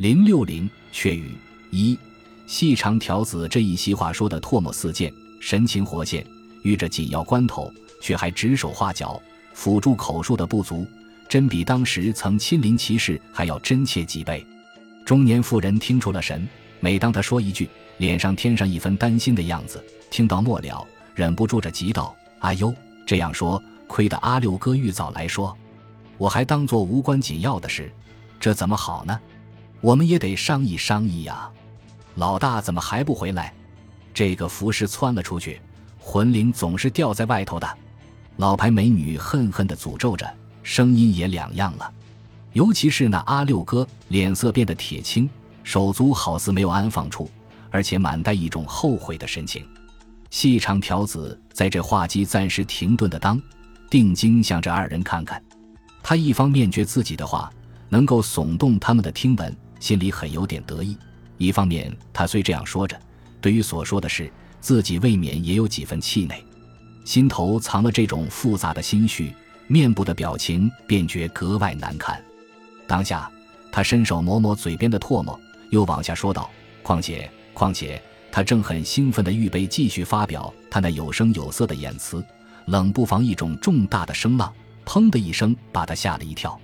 零六零却语一细长条子这一席话说的唾沫四溅，神情活现，遇着紧要关头却还指手画脚，辅助口述的不足，真比当时曾亲临其事还要真切几倍。中年妇人听出了神，每当他说一句，脸上添上一分担心的样子。听到末了，忍不住着急道：“阿优，这样说，亏得阿六哥玉早来说，我还当做无关紧要的事，这怎么好呢？”我们也得商议商议呀，老大怎么还不回来？这个服侍窜了出去，魂灵总是吊在外头的。老牌美女恨恨地诅咒着，声音也两样了。尤其是那阿六哥，脸色变得铁青，手足好似没有安放处，而且满带一种后悔的神情。细长条子在这话机暂时停顿的当，定睛向这二人看看。他一方面觉自己的话能够耸动他们的听闻。心里很有点得意，一方面他虽这样说着，对于所说的事，自己未免也有几分气馁，心头藏了这种复杂的心绪，面部的表情便觉格外难看。当下，他伸手抹抹嘴边的唾沫，又往下说道：“况且，况且，他正很兴奋地预备继续发表他那有声有色的言辞，冷不防一种重大的声浪，砰的一声把他吓了一跳。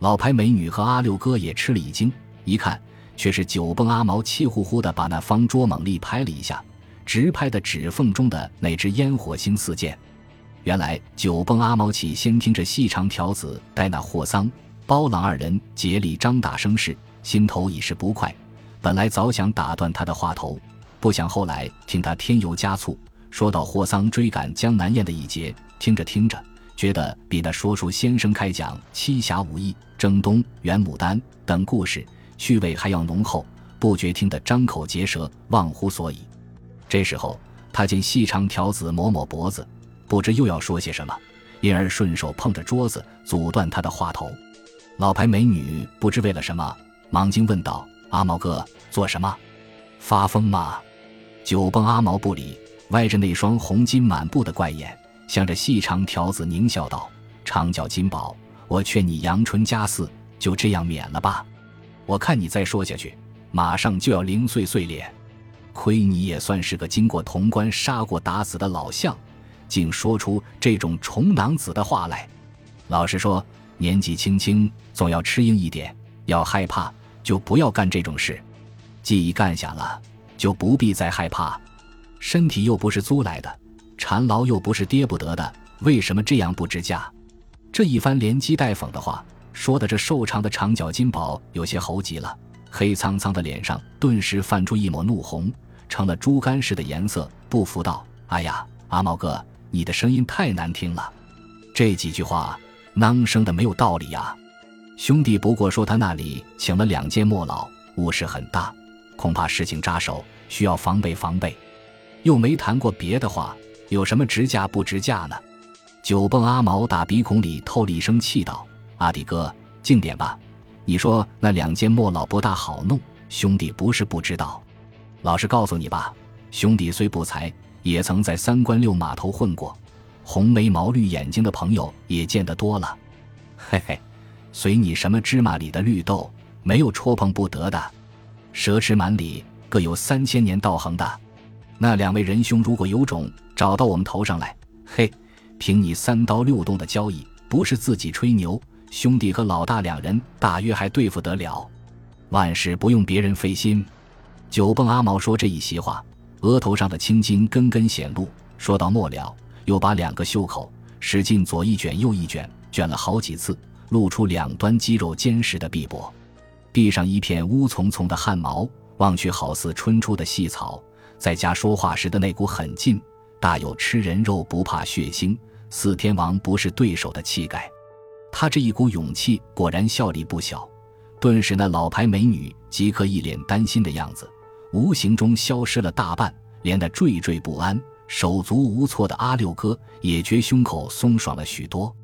老牌美女和阿六哥也吃了一惊。”一看，却是酒蹦阿毛气呼呼的把那方桌猛力拍了一下，直拍的指缝中的那只烟火星四溅。原来酒蹦阿毛起先听着细长条子带那霍桑、包朗二人竭力张大声势，心头已是不快。本来早想打断他的话头，不想后来听他添油加醋，说到霍桑追赶江南燕的一节，听着听着，觉得比那说书先生开讲七侠五义、征东、元牡丹等故事。趣味还要浓厚，不觉听得张口结舌，忘乎所以。这时候，他见细长条子抹抹脖子，不知又要说些什么，因而顺手碰着桌子，阻断他的话头。老牌美女不知为了什么，忙惊问道：“阿毛哥，做什么？发疯吗？”酒蹦阿毛不理，歪着那双红金满布的怪眼，向着细长条子狞笑道：“长脚金宝，我劝你阳春佳嗣，就这样免了吧。”我看你再说下去，马上就要零碎碎脸。亏你也算是个经过潼关杀过打死的老相，竟说出这种虫囊子的话来。老实说，年纪轻轻，总要吃硬一点。要害怕，就不要干这种事。既已干下了，就不必再害怕。身体又不是租来的，缠牢又不是跌不得的，为什么这样不知价？这一番连讥带讽的话。说的这瘦长的长脚金宝有些猴急了，黑苍苍的脸上顿时泛出一抹怒红，成了猪肝似的颜色，不服道：“哎呀，阿毛哥，你的声音太难听了，这几句话囔声的没有道理呀。兄弟不过说他那里请了两届莫老，物事很大，恐怕事情扎手，需要防备防备，又没谈过别的话，有什么值价不值价呢？”酒蹦阿毛打鼻孔里透了一声气道。阿弟哥，静点吧。你说那两间莫老不大好弄，兄弟不是不知道。老实告诉你吧，兄弟虽不才，也曾在三关六码头混过，红眉毛绿眼睛的朋友也见得多了。嘿嘿，随你什么芝麻里的绿豆，没有戳碰不得的。蛇池满里各有三千年道行的，那两位仁兄如果有种找到我们头上来，嘿，凭你三刀六洞的交易，不是自己吹牛。兄弟和老大两人大约还对付得了，万事不用别人费心。酒蹦阿毛说这一席话，额头上的青筋根根显露。说到末了，又把两个袖口使劲左一卷右一卷，卷了好几次，露出两端肌肉坚实的臂膊，臂上一片乌葱葱的汗毛，望去好似春初的细草。在家说话时的那股狠劲，大有吃人肉不怕血腥，四天王不是对手的气概。他这一股勇气果然效力不小，顿时那老牌美女即刻一脸担心的样子，无形中消失了大半，连那惴惴不安、手足无措的阿六哥也觉胸口松爽了许多。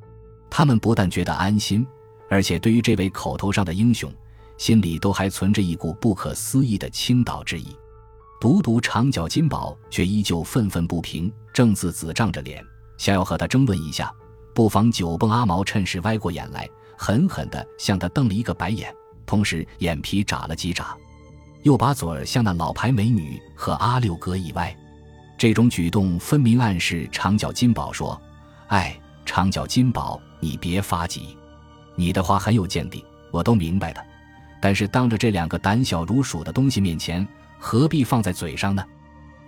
他们不但觉得安心，而且对于这位口头上的英雄，心里都还存着一股不可思议的倾倒之意。独独长脚金宝却依旧愤愤不平，正自子胀着脸，想要和他争论一下。不妨酒蹦阿毛趁势歪过眼来，狠狠地向他瞪了一个白眼，同时眼皮眨了几眨，又把嘴儿向那老牌美女和阿六哥一歪。这种举动分明暗示长脚金宝说：“哎，长脚金宝，你别发急，你的话很有见地，我都明白的。但是当着这两个胆小如鼠的东西面前，何必放在嘴上呢？”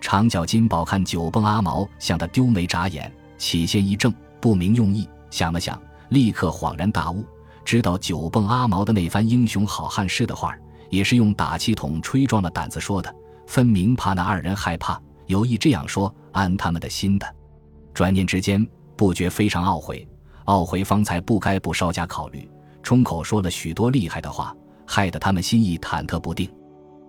长脚金宝看九蹦阿毛向他丢眉眨眼，起先一怔，不明用意，想了想，立刻恍然大悟，知道九蹦阿毛的那番英雄好汉式的话，也是用打气筒吹壮了胆子说的，分明怕那二人害怕。有意这样说，安他们的心的。转念之间，不觉非常懊悔，懊悔方才不该不稍加考虑，冲口说了许多厉害的话，害得他们心意忐忑不定。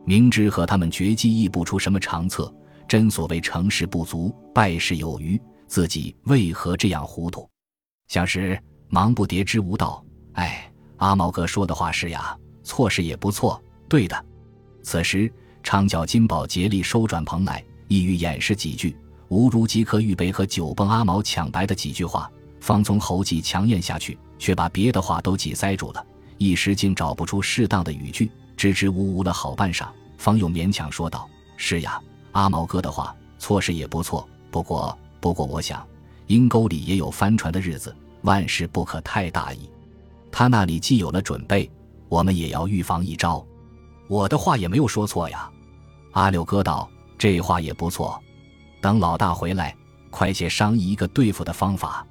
明知和他们绝技亦不出什么长策，真所谓成事不足，败事有余，自己为何这样糊涂？想时忙不迭之无道。哎，阿毛哥说的话是呀，错事也不错，对的。此时长脚金宝竭力收转蓬来。意欲掩饰几句，无如即刻预备和酒蹦阿毛抢白的几句话，方从喉际强咽下去，却把别的话都挤塞住了，一时竟找不出适当的语句，支支吾吾了好半晌，方又勉强说道：“是呀，阿毛哥的话，错事也不错。不过，不过，我想，阴沟里也有翻船的日子，万事不可太大意。他那里既有了准备，我们也要预防一招。我的话也没有说错呀。”阿六哥道。这话也不错，等老大回来，快些商议一个对付的方法。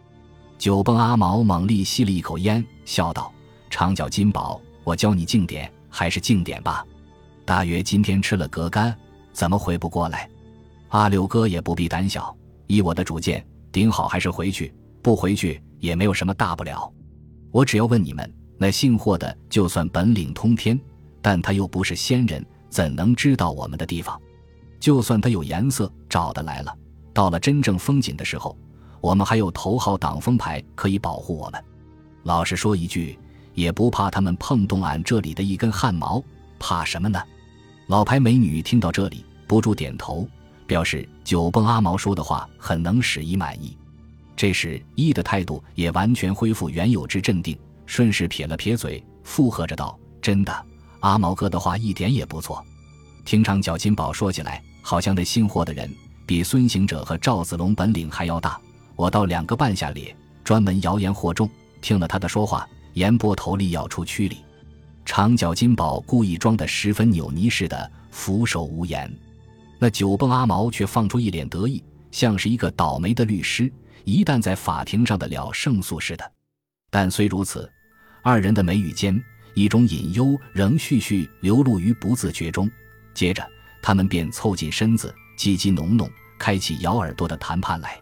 酒崩阿毛猛力吸了一口烟，笑道：“长脚金宝，我教你静点，还是静点吧。大约今天吃了隔干，怎么回不过来？阿六哥也不必胆小，依我的主见，顶好还是回去，不回去也没有什么大不了。我只要问你们，那姓霍的，就算本领通天，但他又不是仙人，怎能知道我们的地方？”就算他有颜色，找得来了。到了真正封紧的时候，我们还有头号挡风牌可以保护我们。老实说一句，也不怕他们碰动俺这里的一根汗毛，怕什么呢？老牌美女听到这里，不住点头，表示九蹦阿毛说的话很能使一满意。这时一的态度也完全恢复原有之镇定，顺势撇了撇嘴，附和着道：“真的，阿毛哥的话一点也不错。”听长脚金宝说起来，好像那新货的人比孙行者和赵子龙本领还要大。我到两个半下脸，专门谣言惑众，听了他的说话，言波头里要出蛆里。长脚金宝故意装得十分扭捏似的，俯首无言。那九蹦阿毛却放出一脸得意，像是一个倒霉的律师，一旦在法庭上的了胜诉似的。但虽如此，二人的眉宇间一种隐忧仍续续流露于不自觉中。接着，他们便凑近身子，唧唧哝哝，开启咬耳朵的谈判来。